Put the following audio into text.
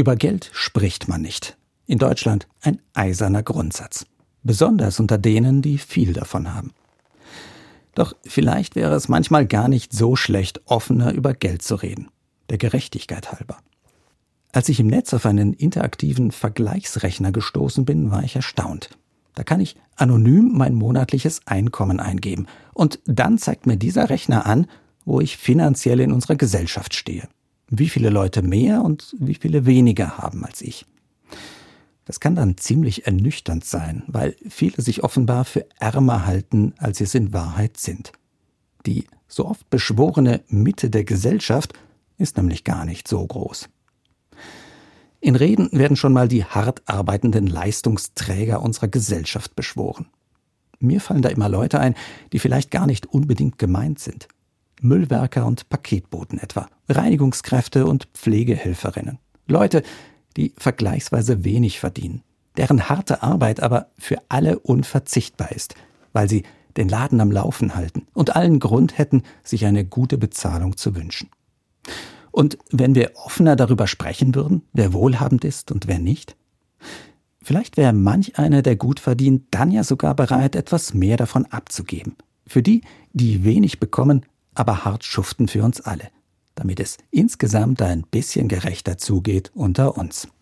Über Geld spricht man nicht. In Deutschland ein eiserner Grundsatz. Besonders unter denen, die viel davon haben. Doch vielleicht wäre es manchmal gar nicht so schlecht, offener über Geld zu reden. Der Gerechtigkeit halber. Als ich im Netz auf einen interaktiven Vergleichsrechner gestoßen bin, war ich erstaunt. Da kann ich anonym mein monatliches Einkommen eingeben. Und dann zeigt mir dieser Rechner an, wo ich finanziell in unserer Gesellschaft stehe. Wie viele Leute mehr und wie viele weniger haben als ich. Das kann dann ziemlich ernüchternd sein, weil viele sich offenbar für ärmer halten, als sie es in Wahrheit sind. Die so oft beschworene Mitte der Gesellschaft ist nämlich gar nicht so groß. In Reden werden schon mal die hart arbeitenden Leistungsträger unserer Gesellschaft beschworen. Mir fallen da immer Leute ein, die vielleicht gar nicht unbedingt gemeint sind. Müllwerker und Paketboten etwa, Reinigungskräfte und Pflegehelferinnen. Leute, die vergleichsweise wenig verdienen, deren harte Arbeit aber für alle unverzichtbar ist, weil sie den Laden am Laufen halten und allen Grund hätten, sich eine gute Bezahlung zu wünschen. Und wenn wir offener darüber sprechen würden, wer wohlhabend ist und wer nicht? Vielleicht wäre manch einer, der gut verdient, dann ja sogar bereit, etwas mehr davon abzugeben. Für die, die wenig bekommen, aber hart schuften für uns alle damit es insgesamt ein bisschen gerechter zugeht unter uns.